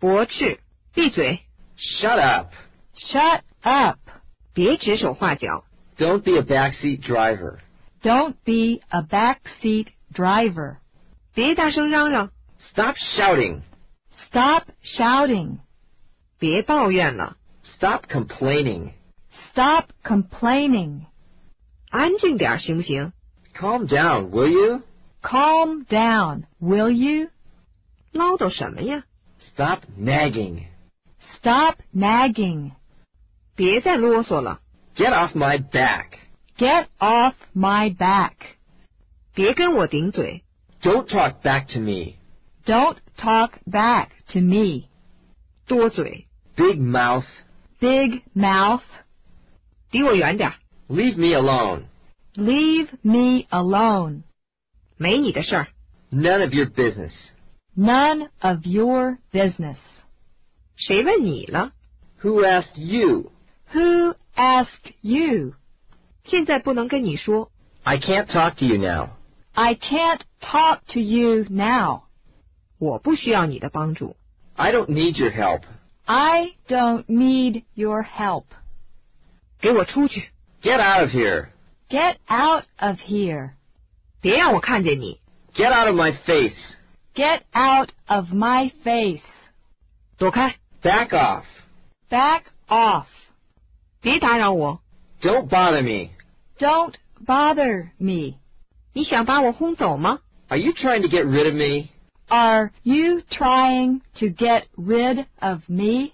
驳斥，闭嘴， Shut up. Shut up. 别指手画脚， Don't be a backseat driver. Don't be a backseat driver. 别大声嚷嚷， Stop shouting. Stop shouting. 别抱怨了， Stop complaining. Stop complaining. 安静点儿行不行？ Calm down, will you? Calm down, will you? 唠叨什么呀？ Stop nagging. Stop nagging. 别再啰嗦了， Get off my back. Get off my back. 别跟我顶嘴， Don't talk back to me. Don't talk back to me. 多嘴， Big mouth. Big mouth. 离我远点儿， Leave me alone. Leave me alone. 没你的事儿。 None of your business. None of your business. 谁问你了？ Who asked you? Who asked you? 现在不能跟你说， I can't talk to you now. I can't talk to you now. 我不需要你的帮助。 I don't need your help. I don't need your help. 给我出去， Get out of here. Get out of here. 别让我看见你。 Get out of my face. Get out of my face. 躲开， Back off. Back off. 别打扰我。 Don't bother me. Don't bother me. 你想把我轰走吗？ Are you trying to get rid of me? Are you trying to get rid of me?